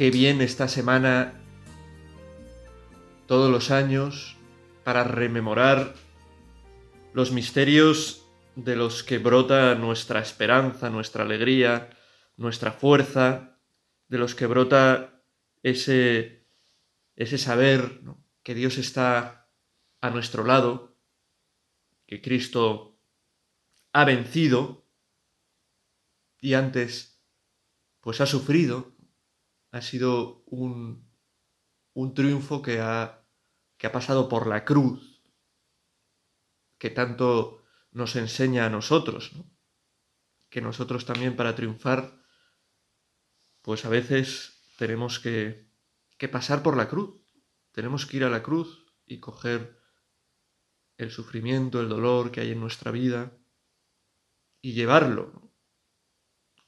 Qué bien esta semana, todos los años, para rememorar los misterios de los que brota nuestra esperanza, nuestra alegría, nuestra fuerza, de los que brota ese, ese saber que Dios está a nuestro lado, que Cristo ha vencido y antes pues ha sufrido ha sido un, un triunfo que ha, que ha pasado por la cruz, que tanto nos enseña a nosotros, que nosotros también para triunfar, pues a veces tenemos que, que pasar por la cruz, tenemos que ir a la cruz y coger el sufrimiento, el dolor que hay en nuestra vida y llevarlo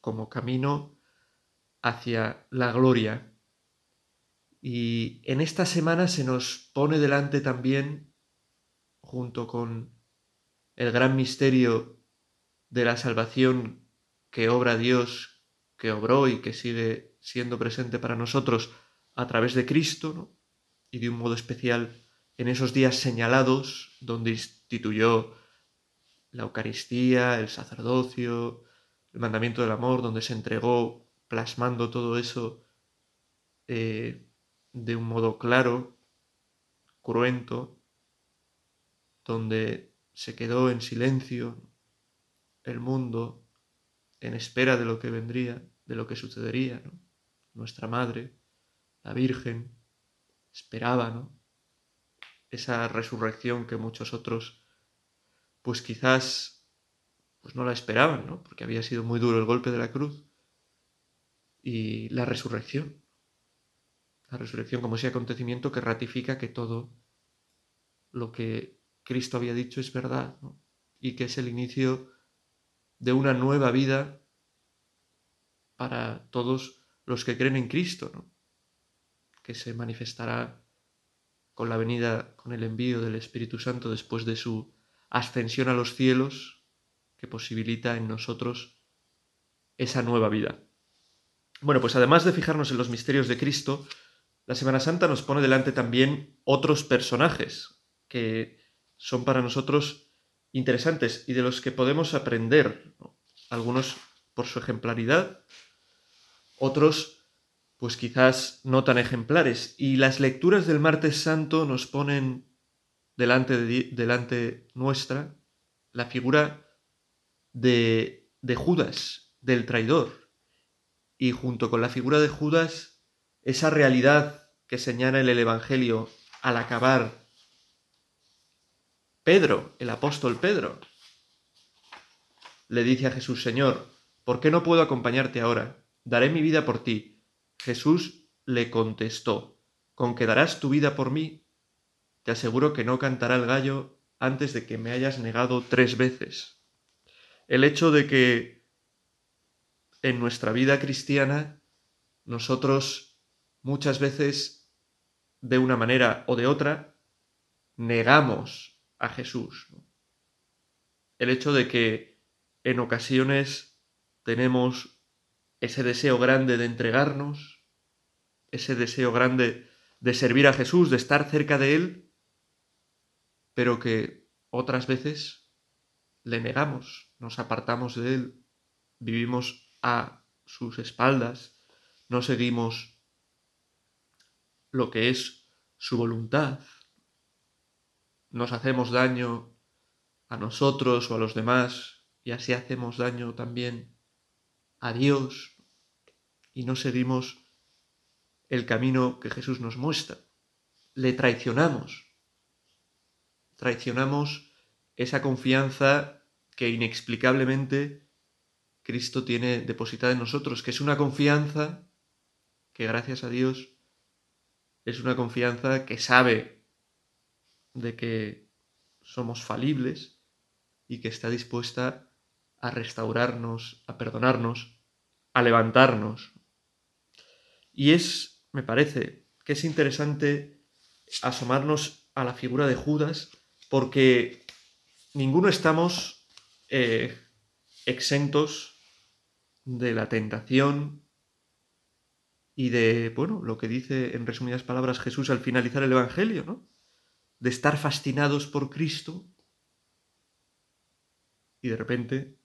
como camino hacia la gloria. Y en esta semana se nos pone delante también, junto con el gran misterio de la salvación que obra Dios, que obró y que sigue siendo presente para nosotros a través de Cristo, y de un modo especial en esos días señalados donde instituyó la Eucaristía, el sacerdocio, el mandamiento del amor, donde se entregó plasmando todo eso eh, de un modo claro, cruento, donde se quedó en silencio el mundo en espera de lo que vendría, de lo que sucedería. Nuestra madre, la Virgen, esperaba ¿no? esa resurrección que muchos otros, pues quizás, pues no la esperaban, ¿no? porque había sido muy duro el golpe de la cruz y la resurrección. La resurrección como ese acontecimiento que ratifica que todo lo que Cristo había dicho es verdad y que es el inicio de una nueva vida para todos los que creen en Cristo, que se manifestará con la venida, con el envío del Espíritu Santo después de su ascensión a los cielos, que posibilita en nosotros esa nueva vida. Bueno, pues además de fijarnos en los misterios de Cristo, la Semana Santa nos pone delante también otros personajes que son para nosotros interesantes y de los que podemos aprender, algunos por su ejemplaridad, otros pues quizás no tan ejemplares. Y las lecturas del martes santo nos ponen delante, de, delante nuestra la figura de, de Judas, del traidor, y junto con la figura de Judas, esa realidad que señala el Evangelio al acabar Pedro, el apóstol Pedro, le dice a Jesús, Señor, ¿por qué no puedo acompañarte ahora? Daré mi vida por ti. Jesús le contestó, ¿con que darás tu vida por mí? Te aseguro que no cantará el gallo antes de que me hayas negado tres veces. El hecho de que en nuestra vida cristiana nosotros muchas veces, de una manera o de otra, negamos a Jesús. El hecho de que en ocasiones tenemos ese deseo grande de entregarnos, ese deseo grande de servir a Jesús, de estar cerca de Él, pero que otras veces le negamos, nos apartamos de Él, vivimos a sus espaldas, no seguimos lo que es su voluntad, nos hacemos daño a nosotros o a los demás y así hacemos daño también a Dios y no seguimos el camino que Jesús nos muestra. Le traicionamos. Traicionamos esa confianza que inexplicablemente Cristo tiene depositada en nosotros, que es una confianza que gracias a Dios es una confianza que sabe de que somos falibles y que está dispuesta a restaurarnos, a perdonarnos, a levantarnos. Y es, me parece, que es interesante asomarnos a la figura de Judas porque ninguno estamos eh, exentos de la tentación y de, bueno, lo que dice en resumidas palabras Jesús al finalizar el Evangelio, ¿no? De estar fascinados por Cristo y de repente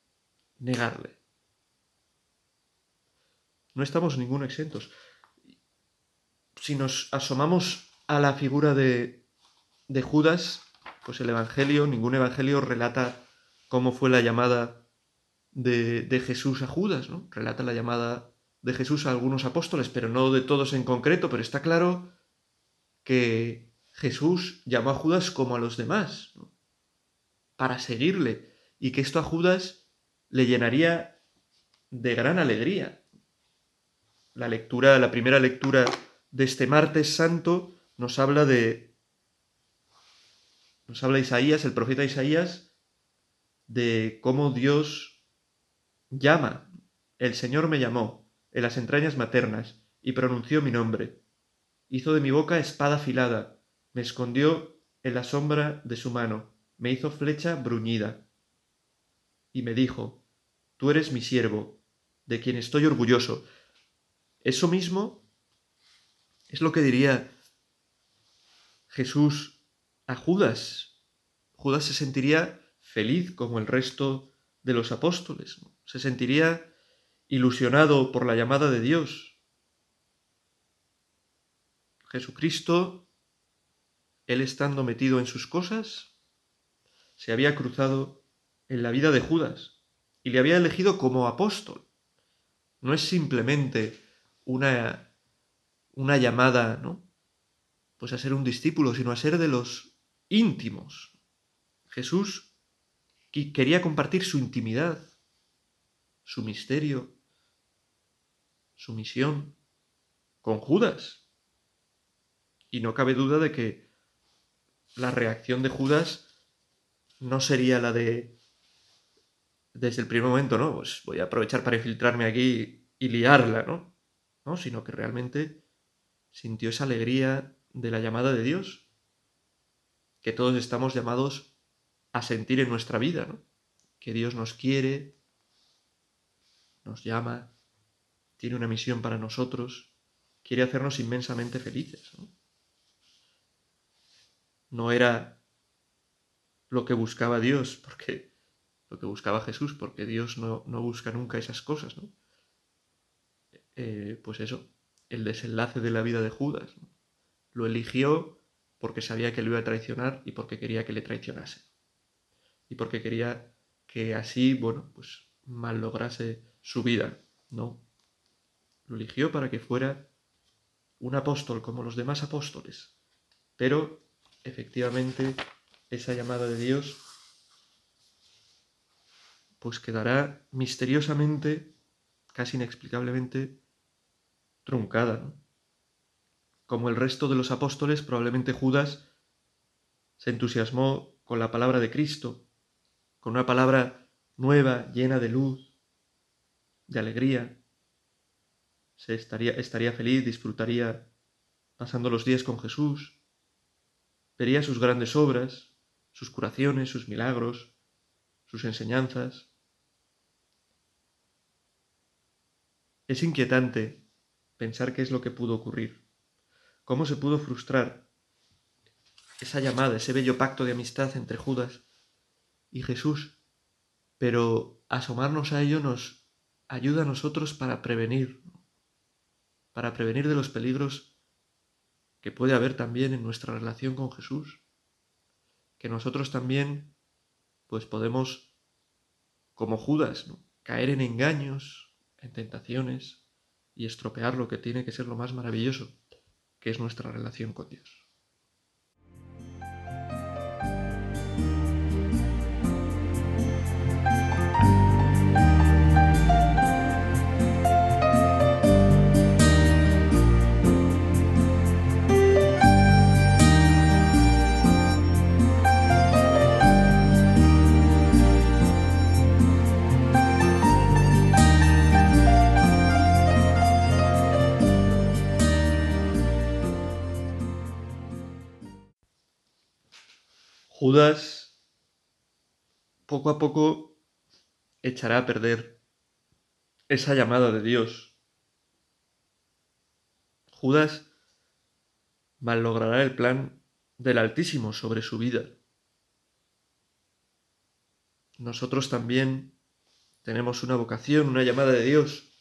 negarle. No estamos ninguno exentos. Si nos asomamos a la figura de, de Judas, pues el Evangelio, ningún Evangelio relata cómo fue la llamada de, Jesús a Judas, ¿no? Relata la llamada de Jesús a algunos apóstoles, pero no de todos en concreto, pero está claro que Jesús llamó a Judas como a los demás, para seguirle, y que esto a Judas le llenaría de gran alegría. La lectura, la primera lectura de este martes santo nos habla de nos habla Isaías, el profeta Isaías, de cómo Dios llama. El Señor me llamó en las entrañas maternas, y pronunció mi nombre. Hizo de mi boca espada afilada, me escondió en la sombra de su mano, me hizo flecha bruñida. Y me dijo, Tú eres mi siervo, de quien estoy orgulloso. Eso mismo es lo que diría Jesús a Judas. Judas se sentiría feliz como el resto de los apóstoles. Se sentiría ilusionado por la llamada de Dios. Jesucristo, él estando metido en sus cosas, se había cruzado en la vida de Judas y le había elegido como apóstol. No es simplemente una, una llamada, ¿no? Pues a ser un discípulo, sino a ser de los íntimos. Jesús quería compartir su intimidad, su misterio, su misión con Judas. Y no cabe duda de que la reacción de Judas no sería la de desde el primer momento, ¿no? Pues voy a aprovechar para infiltrarme aquí y liarla, ¿no? No, sino que realmente sintió esa alegría de la llamada de Dios, que todos estamos llamados a sentir en nuestra vida, ¿no? Que Dios nos quiere, nos llama, tiene una misión para nosotros, quiere hacernos inmensamente felices. ¿no? era lo que buscaba Dios, porque lo que buscaba Jesús, porque Dios no, busca nunca esas cosas. ¿no? Eh, pues eso, el desenlace de la vida de Judas. Lo eligió porque sabía que lo iba a traicionar y porque quería que le traicionase. Y porque quería que así, bueno, pues mal lograse su vida. No, lo eligió para que fuera un apóstol como los demás apóstoles. Pero, efectivamente, esa llamada de Dios pues quedará misteriosamente, casi inexplicablemente, truncada. Como el resto de los apóstoles, probablemente Judas se entusiasmó con la palabra de Cristo, con una palabra nueva, llena de luz, de alegría, se estaría, estaría feliz, disfrutaría pasando los días con Jesús, vería sus grandes obras, sus curaciones, sus milagros, sus enseñanzas. Es inquietante pensar qué es lo que pudo ocurrir, cómo se pudo frustrar esa llamada, ese bello pacto de amistad entre Judas y Jesús, pero asomarnos a ello nos ayuda a nosotros para prevenir para prevenir de los peligros que puede haber también en nuestra relación con Jesús, que nosotros también pues podemos, como Judas, caer en engaños, en tentaciones y estropear lo que tiene que ser lo más maravilloso, que es nuestra relación con Dios. Judas poco a poco echará a perder esa llamada de Dios. Judas malogrará el plan del Altísimo sobre su vida. Nosotros también tenemos una vocación, una llamada de Dios,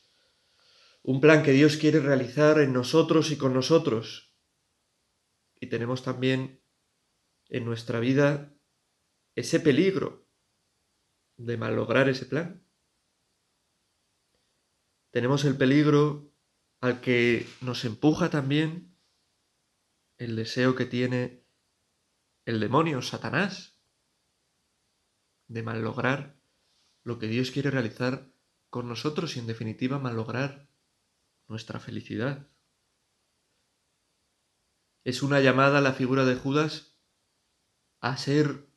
un plan que Dios quiere realizar en nosotros y con nosotros. Y tenemos también en nuestra vida ese peligro de malograr ese plan. Tenemos el peligro al que nos empuja también el deseo que tiene el demonio, Satanás, de malograr lo que Dios quiere realizar con nosotros y en definitiva malograr nuestra felicidad. Es una llamada a la figura de Judas a ser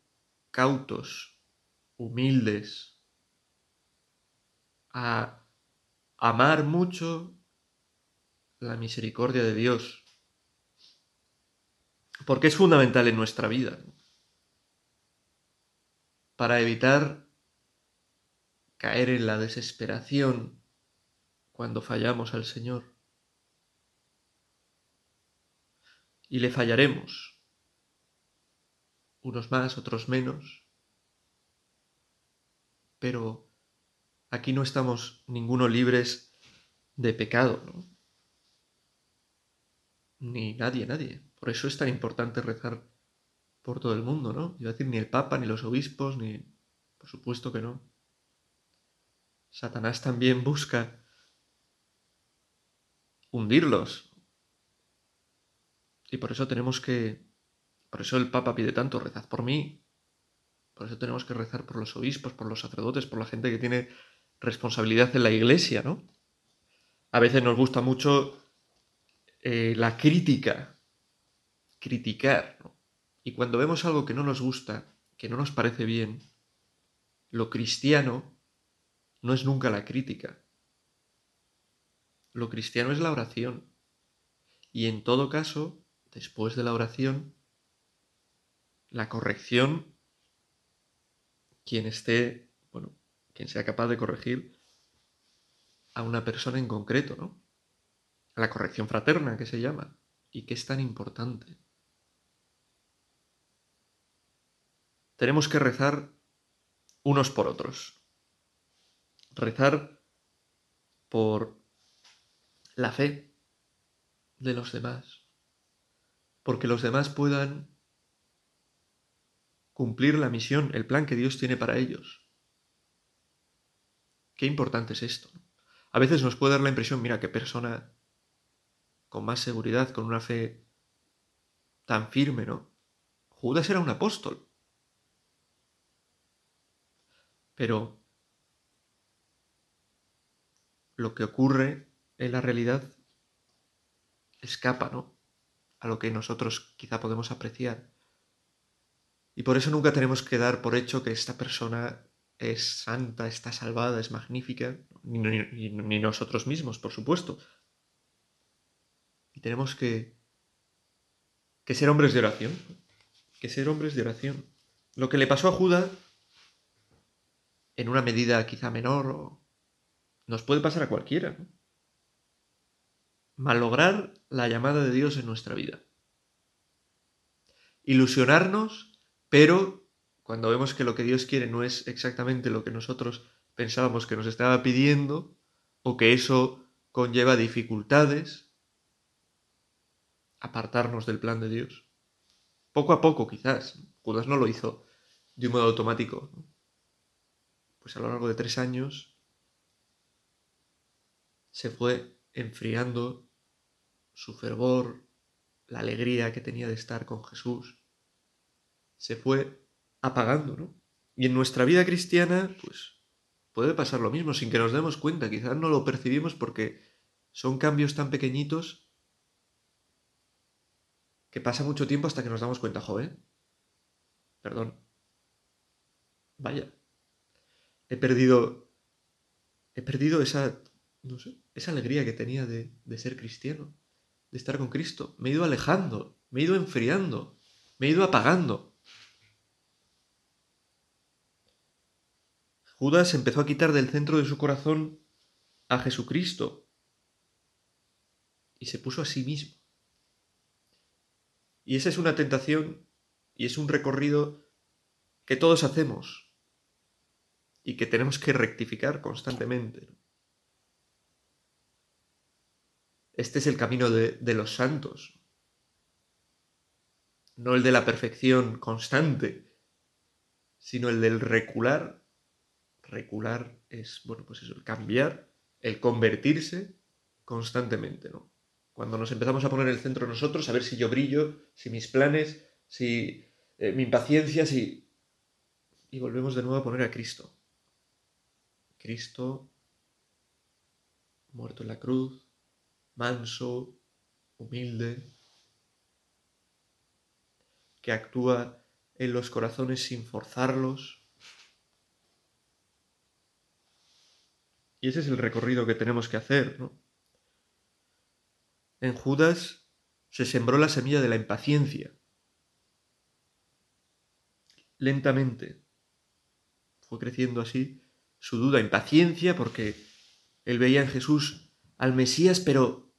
cautos, humildes, a amar mucho la misericordia de Dios, porque es fundamental en nuestra vida, para evitar caer en la desesperación cuando fallamos al Señor. Y le fallaremos, unos más, otros menos, pero aquí no estamos ninguno libres de pecado, ¿no? Ni nadie, nadie. Por eso es tan importante rezar por todo el mundo, ¿no? Iba decir ni el Papa, ni los obispos, ni... Por supuesto que no. Satanás también busca hundirlos. Y por eso tenemos que... Por eso el Papa pide tanto, rezad por mí. Por eso tenemos que rezar por los obispos, por los sacerdotes, por la gente que tiene responsabilidad en la iglesia, ¿no? A veces nos gusta mucho eh, la crítica, criticar. Y cuando vemos algo que no nos gusta, que no nos parece bien, lo cristiano no es nunca la crítica. Lo cristiano es la oración. Y en todo caso, después de la oración, la corrección, quien esté, bueno, quien sea capaz de corregir a una persona en concreto, ¿no? La corrección fraterna que se llama y que es tan importante. Tenemos que rezar unos por otros rezar por la fe de los demás, porque los demás puedan cumplir la misión, el plan que Dios tiene para ellos. Qué importante es esto. A veces nos puede dar la impresión, mira, qué persona con más seguridad, con una fe tan firme, ¿no? Judas era un apóstol. Pero lo que ocurre en la realidad escapa, ¿no? A lo que nosotros quizá podemos apreciar. Y por eso nunca tenemos que dar por hecho que esta persona es santa, está salvada, es magnífica, ni, nosotros mismos, por supuesto. Y tenemos que, que ser hombres de oración, que ser hombres de oración. Lo que le pasó a Judas, en una medida quizá menor nos puede pasar a cualquiera. Malograr la llamada de Dios en nuestra vida. Ilusionarnos, pero cuando vemos que lo que Dios quiere no es exactamente lo que nosotros pensábamos que nos estaba pidiendo, o que eso conlleva dificultades, apartarnos del plan de Dios. Poco a poco, quizás. Judas no lo hizo de un modo automático. Pues a lo largo de tres años se fue enfriando su fervor, la alegría que tenía de estar con Jesús, se fue apagando, ¿no? Y en nuestra vida cristiana, pues puede pasar lo mismo sin que nos demos cuenta, quizás no lo percibimos porque son cambios tan pequeñitos que pasa mucho tiempo hasta que nos damos cuenta, joven. Perdón. Vaya. He perdido he perdido esa no sé, esa alegría que tenía de, de ser cristiano, de estar con Cristo. Me he ido alejando, me he ido enfriando, me he ido apagando. Judas empezó a quitar del centro de su corazón a Jesucristo y se puso a sí mismo. Y esa es una tentación y es un recorrido que todos hacemos y que tenemos que rectificar constantemente. Este es el camino de, de los santos, no el de la perfección constante, sino el del recular recular es, bueno, pues eso, el cambiar, el convertirse constantemente, ¿no? Cuando nos empezamos a poner el centro nosotros, a ver si yo brillo, si mis planes, si eh, mi impaciencia, si... Y volvemos de nuevo a poner a Cristo. Cristo, muerto en la cruz, manso, humilde, que actúa en los corazones sin forzarlos, Y ese es el recorrido que tenemos que hacer, ¿no? En Judas se sembró la semilla de la impaciencia. Lentamente fue creciendo así su duda, impaciencia, porque él veía en Jesús al Mesías, pero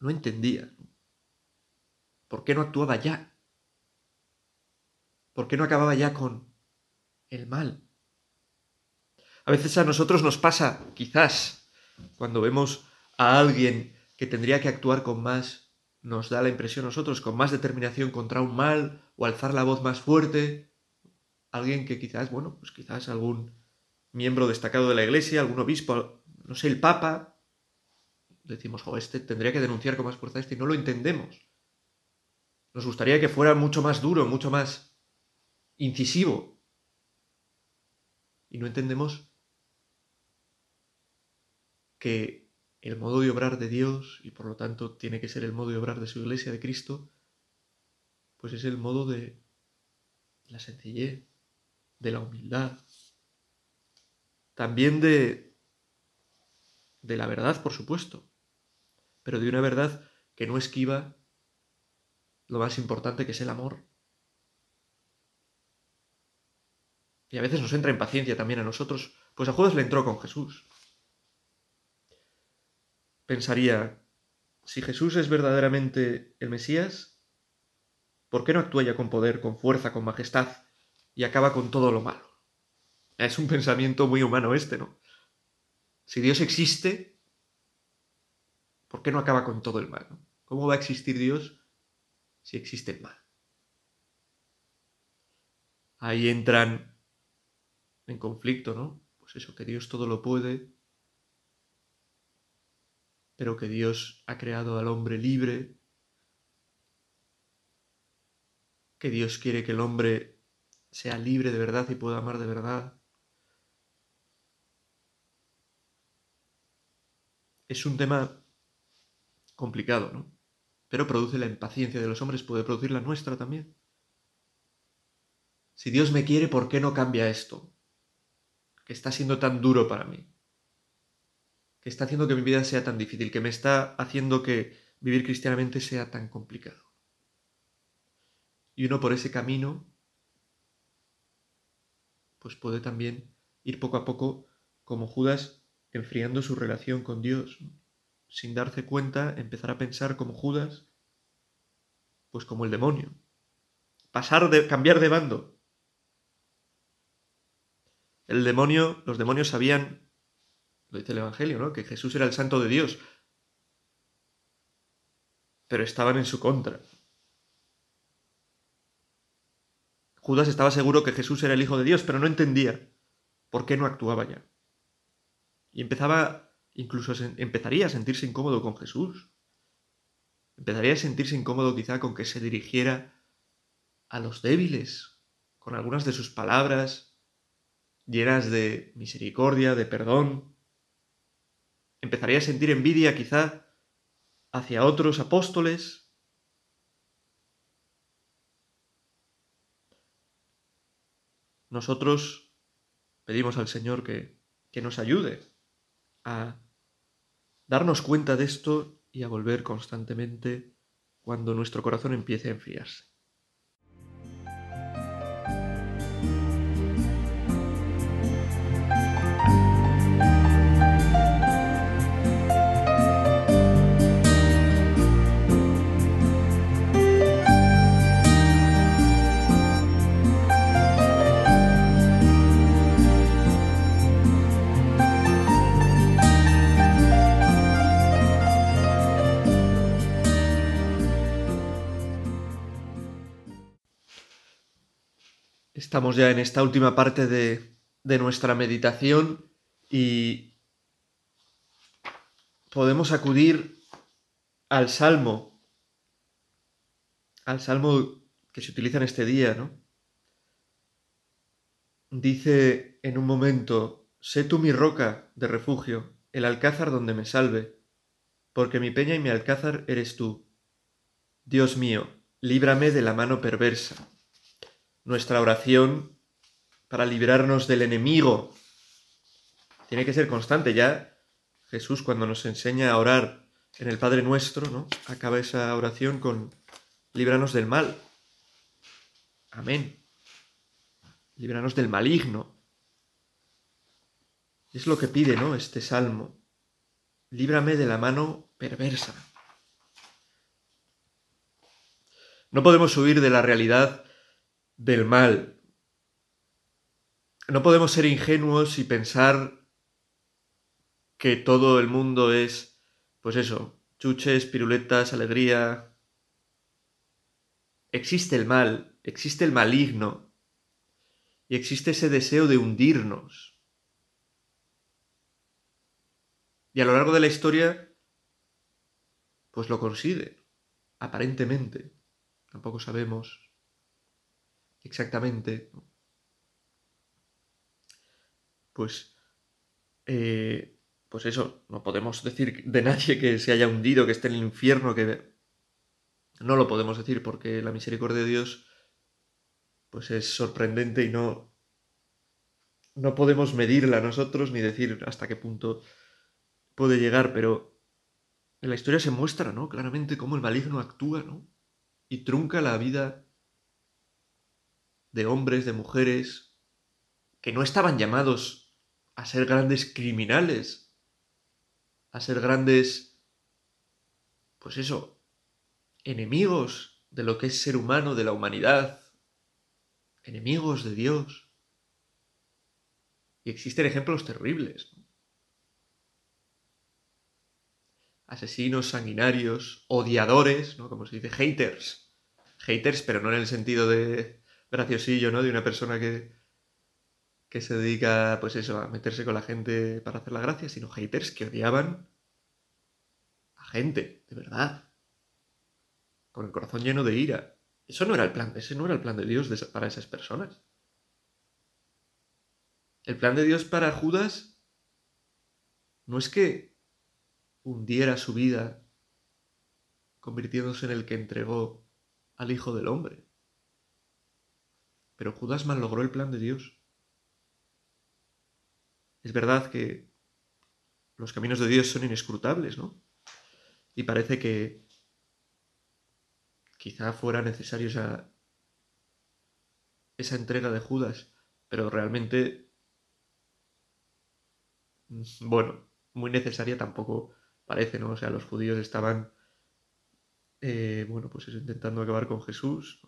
no entendía. ¿Por qué no actuaba ya? ¿Por qué no acababa ya con el mal? A veces a nosotros nos pasa, quizás, cuando vemos a alguien que tendría que actuar con más, nos da la impresión a nosotros, con más determinación contra un mal o alzar la voz más fuerte, alguien que quizás, bueno, pues quizás algún miembro destacado de la iglesia, algún obispo, no sé, el papa, decimos, oh, este tendría que denunciar con más fuerza este y no lo entendemos. Nos gustaría que fuera mucho más duro, mucho más incisivo. Y no entendemos que el modo de obrar de Dios, y por lo tanto tiene que ser el modo de obrar de su iglesia, de Cristo, pues es el modo de la sencillez, de la humildad, también de, de la verdad, por supuesto, pero de una verdad que no esquiva lo más importante que es el amor. Y a veces nos entra impaciencia también a nosotros, pues a Judas le entró con Jesús pensaría, si Jesús es verdaderamente el Mesías, ¿por qué no actúa ya con poder, con fuerza, con majestad y acaba con todo lo malo? Es un pensamiento muy humano este, ¿no? Si Dios existe, ¿por qué no acaba con todo el mal? ¿Cómo va a existir Dios si existe el mal? Ahí entran en conflicto, ¿no? Pues eso, que Dios todo lo puede, pero que Dios ha creado al hombre libre, que Dios quiere que el hombre sea libre de verdad y pueda amar de verdad. Es un tema complicado, ¿no? Pero produce la impaciencia de los hombres, puede producir la nuestra también. Si Dios me quiere, ¿por qué no cambia esto? Que está siendo tan duro para mí está haciendo que mi vida sea tan difícil, que me está haciendo que vivir cristianamente sea tan complicado. Y uno por ese camino, pues puede también ir poco a poco, como Judas, enfriando su relación con Dios. Sin darse cuenta, empezar a pensar como Judas, pues como el demonio. Pasar de, cambiar de bando. El demonio, los demonios sabían lo dice el Evangelio, ¿no? Que Jesús era el santo de Dios. Pero estaban en su contra. Judas estaba seguro que Jesús era el Hijo de Dios, pero no entendía por qué no actuaba ya. Y empezaba, incluso empezaría a sentirse incómodo con Jesús. Empezaría a sentirse incómodo quizá con que se dirigiera a los débiles, con algunas de sus palabras llenas de misericordia, de perdón, empezaría a sentir envidia quizá hacia otros apóstoles. Nosotros pedimos al Señor que, que nos ayude a darnos cuenta de esto y a volver constantemente cuando nuestro corazón empiece a enfriarse. Estamos ya en esta última parte de, de nuestra meditación y podemos acudir al Salmo, al Salmo que se utiliza en este día, ¿no? Dice en un momento, sé tú mi roca de refugio, el alcázar donde me salve, porque mi peña y mi alcázar eres tú. Dios mío, líbrame de la mano perversa. Nuestra oración para librarnos del enemigo tiene que ser constante. Ya Jesús cuando nos enseña a orar en el Padre Nuestro, ¿no? Acaba esa oración con líbranos del mal. Amén. Líbranos del maligno. Es lo que pide, ¿no? Este salmo. Líbrame de la mano perversa. No podemos huir de la realidad del mal. No podemos ser ingenuos y pensar que todo el mundo es, pues eso, chuches, piruletas, alegría. Existe el mal, existe el maligno y existe ese deseo de hundirnos. Y a lo largo de la historia, pues lo consigue, aparentemente. Tampoco sabemos exactamente. Pues eh, pues eso, no podemos decir de nadie que se haya hundido, que esté en el infierno, que no lo podemos decir porque la misericordia de Dios pues es sorprendente y no no podemos medirla nosotros ni decir hasta qué punto puede llegar, pero en la historia se muestra, ¿no? Claramente cómo el maligno actúa, ¿no? Y trunca la vida de hombres, de mujeres que no estaban llamados a ser grandes criminales, a ser grandes, pues eso, enemigos de lo que es ser humano, de la humanidad, enemigos de Dios. Y existen ejemplos terribles. Asesinos sanguinarios, odiadores, ¿no? Como se dice, haters. Haters, pero no en el sentido de graciosillo, ¿no? De una persona que, que se dedica, pues eso, a meterse con la gente para hacer la gracia, sino haters que odiaban a gente, de verdad. Con el corazón lleno de ira. Eso no era el plan, ese no era el plan de Dios para esas personas. El plan de Dios para Judas no es que hundiera su vida convirtiéndose en el que entregó al Hijo del Hombre. Pero Judas malogró el plan de Dios. Es verdad que los caminos de Dios son inescrutables, ¿no? Y parece que quizá fuera necesario esa, entrega de Judas, pero realmente, mm, bueno, muy necesaria tampoco parece, ¿no? O sea, los judíos estaban, eh, bueno, pues intentando acabar con Jesús,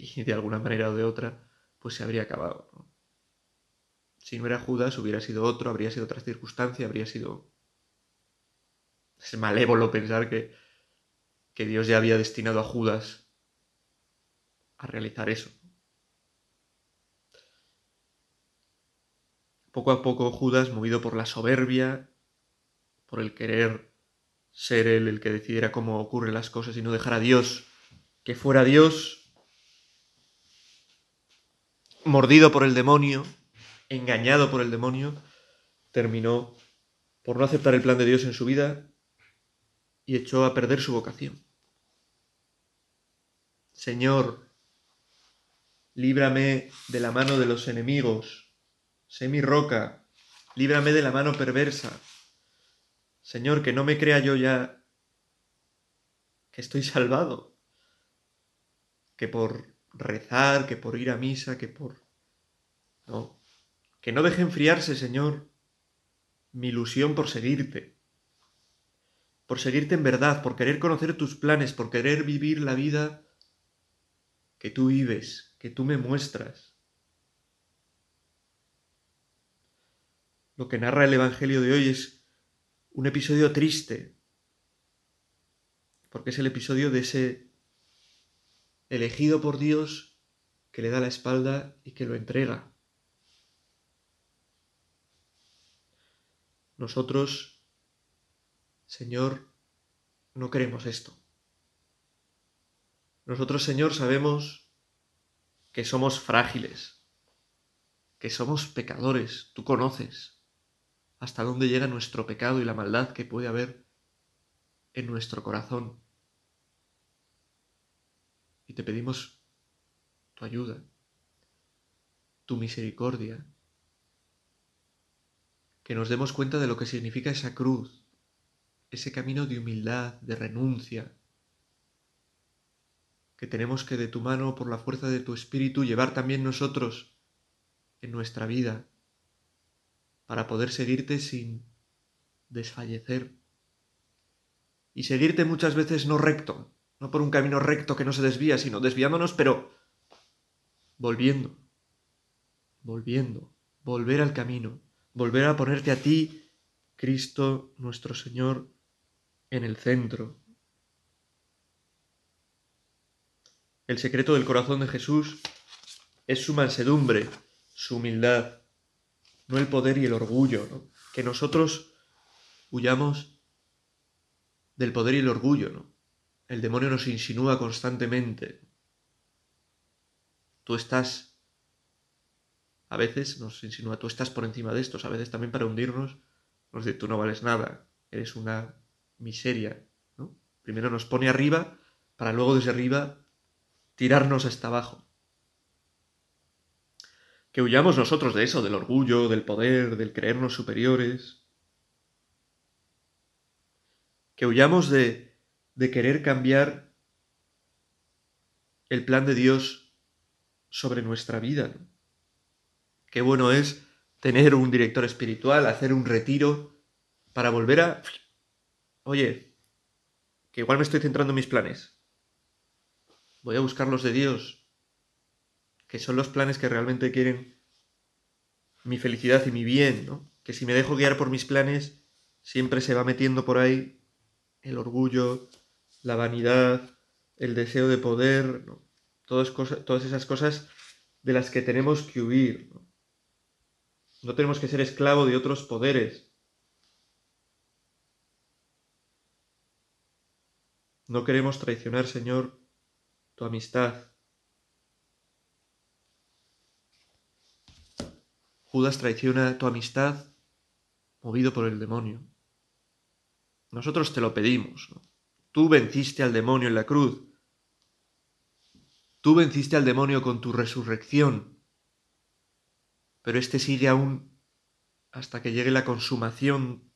y de alguna manera o de otra, pues se habría acabado, ¿no? Si no era Judas, hubiera sido otro, habría sido otra circunstancia, habría sido... Es malévolo pensar que, que Dios ya había destinado a Judas a realizar eso. Poco a poco Judas, movido por la soberbia, por el querer ser él el que decidiera cómo ocurren las cosas y no dejar a Dios que fuera Dios, mordido por el demonio, engañado por el demonio, terminó por no aceptar el plan de Dios en su vida y echó a perder su vocación. Señor, líbrame de la mano de los enemigos, sé mi roca, líbrame de la mano perversa. Señor, que no me crea yo ya que estoy salvado, que por rezar, que por ir a misa, que por... No, que no deje enfriarse, Señor, mi ilusión por seguirte, por seguirte en verdad, por querer conocer tus planes, por querer vivir la vida que tú vives, que tú me muestras. Lo que narra el Evangelio de hoy es un episodio triste, porque es el episodio de ese elegido por Dios que le da la espalda y que lo entrega. Nosotros, Señor, no queremos esto. Nosotros, Señor, sabemos que somos frágiles, que somos pecadores, tú conoces hasta dónde llega nuestro pecado y la maldad que puede haber en nuestro corazón. Y te pedimos tu ayuda, tu misericordia, que nos demos cuenta de lo que significa esa cruz, ese camino de humildad, de renuncia, que tenemos que de tu mano, por la fuerza de tu espíritu, llevar también nosotros en nuestra vida, para poder seguirte sin desfallecer. Y seguirte muchas veces no recto, no por un camino recto que no se desvía, sino desviándonos, pero volviendo, volviendo, volver al camino, volver a ponerte a ti, Cristo nuestro Señor, en el centro. El secreto del corazón de Jesús es su mansedumbre, su humildad, no el poder y el orgullo, ¿no? Que nosotros huyamos del poder y el orgullo, ¿no? El demonio nos insinúa constantemente. Tú estás, a veces nos insinúa, tú estás por encima de estos, a veces también para hundirnos, nos dice, tú no vales nada, eres una miseria, ¿no? Primero nos pone arriba, para luego desde arriba tirarnos hasta abajo que huyamos nosotros de eso, del orgullo, del poder, del creernos superiores, que huyamos de, de querer cambiar el plan de Dios sobre nuestra vida. Qué bueno es tener un director espiritual, hacer un retiro para volver a... Oye, que igual me estoy centrando en mis planes. Voy a buscar los de Dios, que son los planes que realmente quieren mi felicidad y mi bien, ¿no? Que si me dejo guiar por mis planes, siempre se va metiendo por ahí el orgullo, la vanidad, el deseo de poder, ¿no? Todas, cosas, todas esas cosas de las que tenemos que huir. ¿no? no tenemos que ser esclavo de otros poderes. No queremos traicionar, Señor, tu amistad, Judas traiciona tu amistad movido por el demonio. Nosotros te lo pedimos. Tú venciste al demonio en la cruz. Tú venciste al demonio con tu resurrección. Pero éste sigue aún hasta que llegue la consumación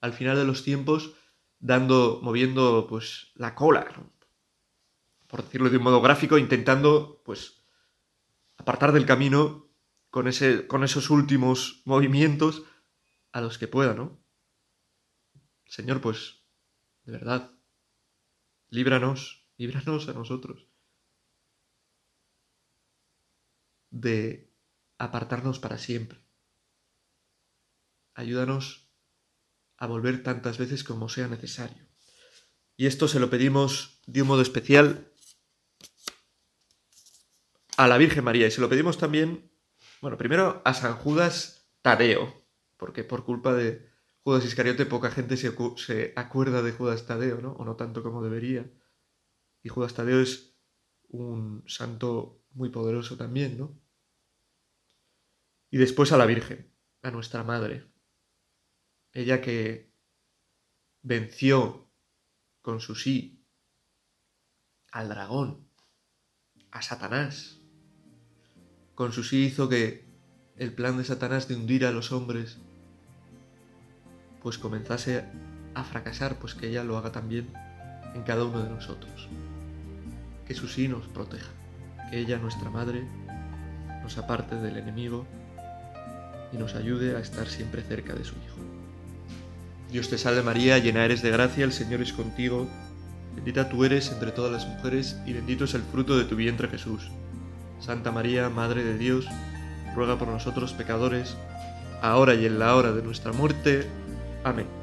al final de los tiempos, dando, moviendo pues la cola, por decirlo de un modo gráfico, intentando pues apartar del camino con, ese, con esos últimos movimientos a los que pueda, ¿no? Señor, pues, de verdad, líbranos, líbranos a nosotros de apartarnos para siempre. Ayúdanos a volver tantas veces como sea necesario. Y esto se lo pedimos de un modo especial a la Virgen María y se lo pedimos también bueno, primero a San Judas Tadeo, porque por culpa de Judas Iscariote poca gente se, acuerda de Judas Tadeo, ¿no? O no tanto como debería. Y Judas Tadeo es un santo muy poderoso también, ¿no? Y después a la Virgen, a nuestra Madre. Ella que venció con su sí al dragón, a Satanás, con su sí hizo que el plan de Satanás de hundir a los hombres pues comenzase a fracasar, pues que ella lo haga también en cada uno de nosotros. Que su sí nos proteja, que ella, nuestra Madre, nos aparte del enemigo y nos ayude a estar siempre cerca de su Hijo. Dios te salve María, llena eres de gracia, el Señor es contigo, bendita tú eres entre todas las mujeres y bendito es el fruto de tu vientre Jesús. Santa María, Madre de Dios, ruega por nosotros pecadores, ahora y en la hora de nuestra muerte. Amén.